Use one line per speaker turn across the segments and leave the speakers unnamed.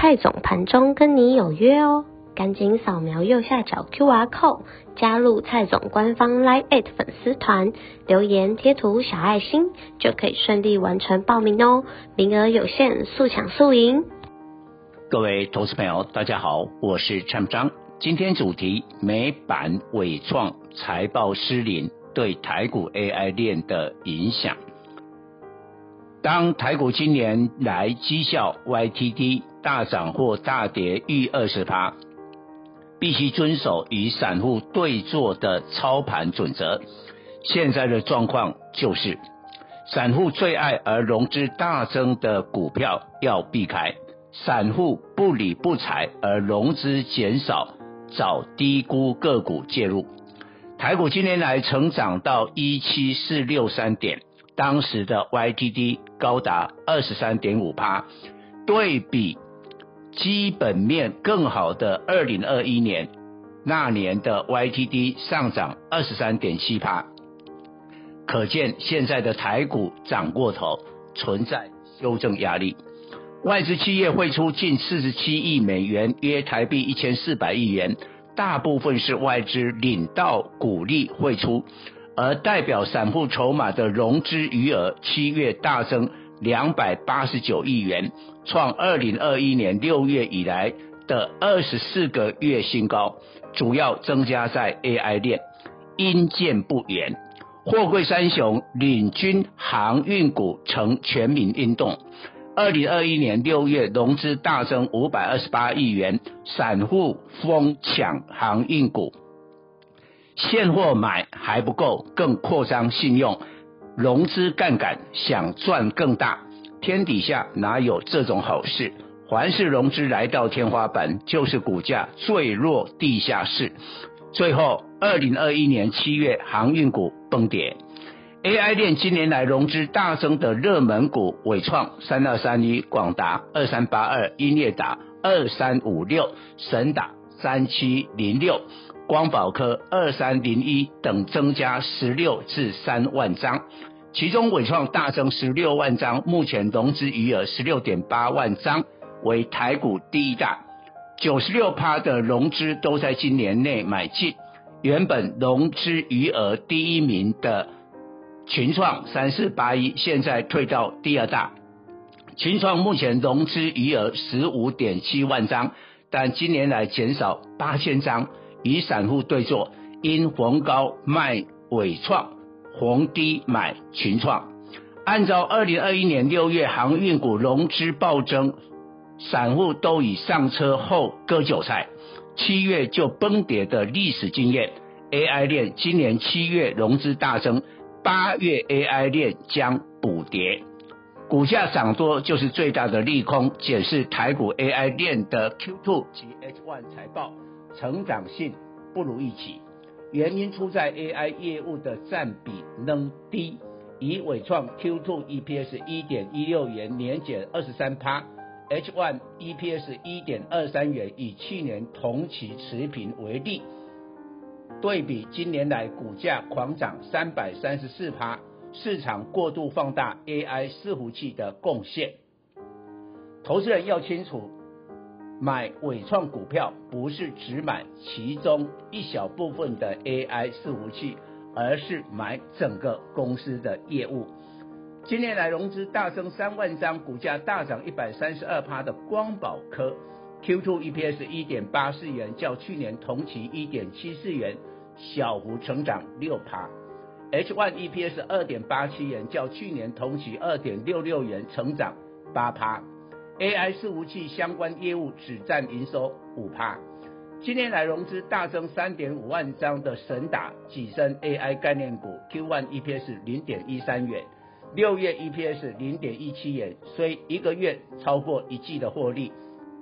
蔡总盘中跟你有约哦，赶紧扫描右下角 QR code 加入蔡总官方 Line@ 粉丝团，留言贴图小爱心就可以顺利完成报名哦，名额有限，速抢速赢。
各位投资朋友，大家好，我是蔡总，今天主题美版纬创财报失灵对台股 AI 链的影响。当台股今年来绩效 YTD 大涨或大跌逾二十趴，必须遵守与散户对坐的操盘准则。现在的状况就是，散户最爱而融资大增的股票要避开，散户不理不睬而融资减少，找低估个股介入。台股今年来成长到一七四六三点。当时的 YTD 高达二十三点五趴，对比基本面更好的二零二一年，那年的 YTD 上涨二十三点七趴，可见现在的台股涨过头，存在修正压力。外资企业汇出近四十七亿美元，约台币一千四百亿元，大部分是外资领到股利汇出。而代表散户筹码的融资余额，七月大增两百八十九亿元，创二零二一年六月以来的二十四个月新高。主要增加在 AI 链，阴见不远。货柜三雄领军航运股成全民运动。二零二一年六月融资大增五百二十八亿元，散户疯抢航运股。现货买还不够，更扩张信用，融资杠杆，想赚更大。天底下哪有这种好事？凡是融资来到天花板，就是股价坠落地下室。最后，二零二一年七月，航运股崩跌。AI 链今年来融资大增的热门股，纬创三二三一，广达二三八二，英业达二三五六，神达三七零六。光宝科二三零一等增加十六至三万张，其中纬创大增十六万张，目前融资余额十六点八万张，为台股第一大，九十六趴的融资都在今年内买进。原本融资余额第一名的群创三四八一，现在退到第二大。群创目前融资余额十五点七万张，但今年来减少八千张。与散户对坐，因逢高卖纬创，逢低买群创。按照二零二一年六月航运股融资暴增，散户都已上车后割韭菜，七月就崩跌的历史经验，AI 链今年七月融资大增，八月 AI 链将补跌，股价涨多就是最大的利空。检视台股 AI 链的 Q2 及 H1 财报。成长性不如预期，原因出在 AI 业务的占比仍低。以伟创 Q2 EPS 一点一六元，年减二十三趴；H1 EPS 一点二三元，与去年同期持平为例。对比今年来股价狂涨三百三十四趴，市场过度放大 AI 伺服器的贡献。投资人要清楚。买伟创股票不是只买其中一小部分的 AI 伺服器，而是买整个公司的业务。今年来融资大增三万张，股价大涨一百三十二趴的光宝科，Q2 EPS 一点八四元，较去年同期一点七四元小幅成长六趴；H1 EPS 二点八七元，较去年同期二点六六元成长八趴。AI 伺服器相关业务只占营收五趴，今年来融资大增三点五万张的神达跻身 AI 概念股，Q1 EPS 零点一三元，六月 EPS 零点一七元，虽一个月超过一季的获利，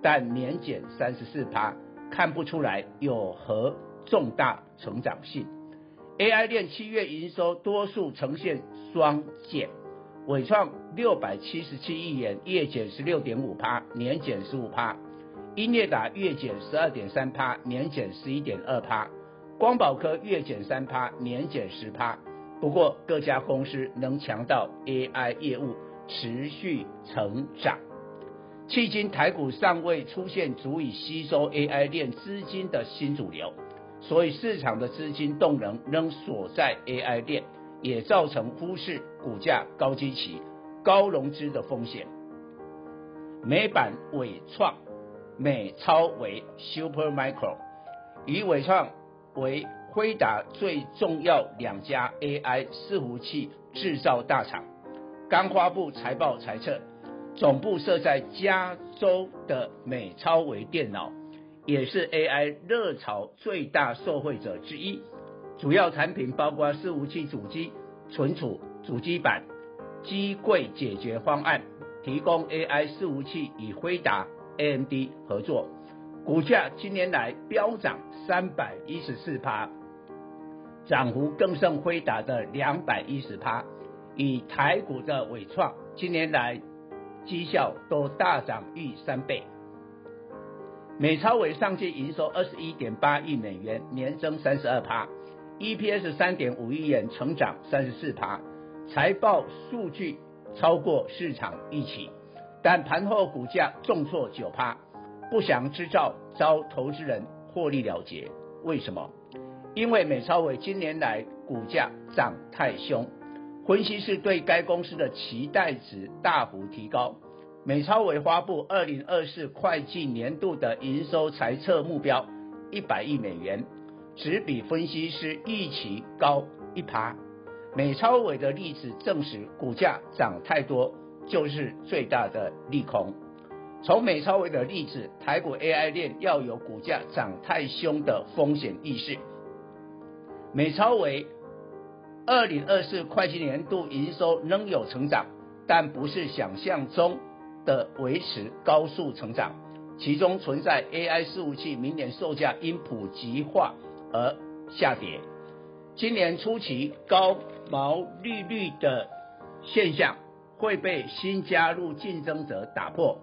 但年减三十四趴，看不出来有何重大成长性。AI 链七月营收多数呈现双减，伟创六百七十七亿元，月减十六点五趴，年减十五趴；英业达月减十二点三趴，年减十一点二趴；光宝科月减三趴，年减十趴。不过各家公司能强到 AI 业务持续成长，迄今台股尚未出现足以吸收 AI 链资金的新主流。所以市场的资金动能仍锁在 AI 链，也造成忽视股价高基期、高融资的风险。美版伟创、美超微 Supermicro，以伟创为辉达最重要两家 AI 伺服器制造大厂，刚发布财报猜测，总部设在加州的美超微电脑。也是 AI 热潮最大受惠者之一，主要产品包括伺服器主机、存储、主机板、机柜解决方案，提供 AI 伺服器与辉达、AMD 合作。股价今年来飙涨三百一十四趴，涨幅更胜辉达的两百一十趴。以台股的伟创，今年来绩效都大涨逾三倍。美超微上季营收二十一点八亿美元，年增三十二趴，EPS 三点五亿元，成长三十四趴，财报数据超过市场预期，但盘后股价重挫九趴，不祥之兆遭投资人获利了结。为什么？因为美超伟今年来股价涨太凶，分析师对该公司的期待值大幅提高。美超伟发布二零二四会计年度的营收财测目标一百亿美元，只比分析师预期高一趴。美超伟的例子证实，股价涨太多就是最大的利空。从美超伟的例子，台股 AI 链要有股价涨太凶的风险意识。美超伟二零二四会计年度营收仍有成长，但不是想象中。的维持高速成长，其中存在 AI 伺服器明年售价因普及化而下跌，今年初期高毛利率的现象会被新加入竞争者打破。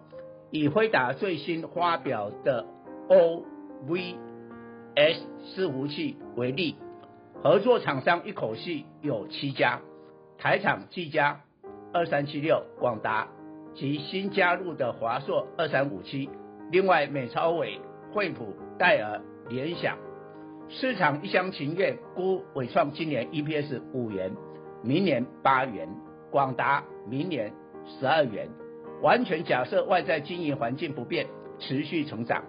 以辉达最新发表的 OVS 伺服器为例，合作厂商一口气有七家，台厂、技嘉、二三七六、广达。及新加入的华硕二三五七，另外美超伟、惠普、戴尔、联想，市场一厢情愿估伟创今年 EPS 五元，明年八元，广达明年十二元，完全假设外在经营环境不变，持续成长，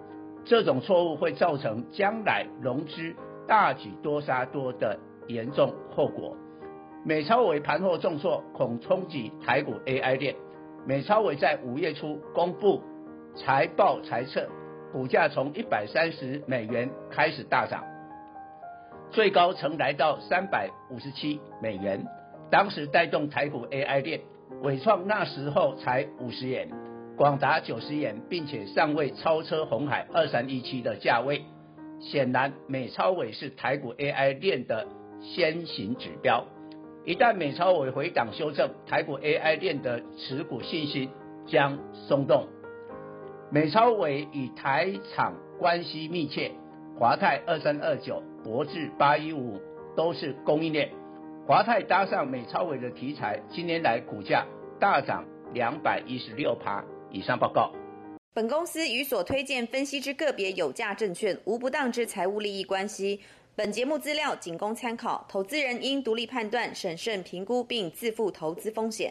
这种错误会造成将来融资大举多杀多的严重后果。美超微盘后重挫，恐冲击台股 AI 链。美超微在五月初公布财报财测，股价从一百三十美元开始大涨，最高曾来到三百五十七美元，当时带动台股 AI 链，纬创那时候才五十元，广达九十元，并且尚未超车红海二三一七的价位，显然美超微是台股 AI 链的先行指标。一旦美超微回档修正，台股 AI 链的持股信心将松动。美超微与台厂关系密切，华泰二三二九、博智八一五都是供应链。华泰搭上美超伟的题材，今年来股价大涨两百一十六趴以上。报告。
本公司与所推荐分析之个别有价证券无不当之财务利益关系。本节目资料仅供参考，投资人应独立判断、审慎评估并自负投资风险。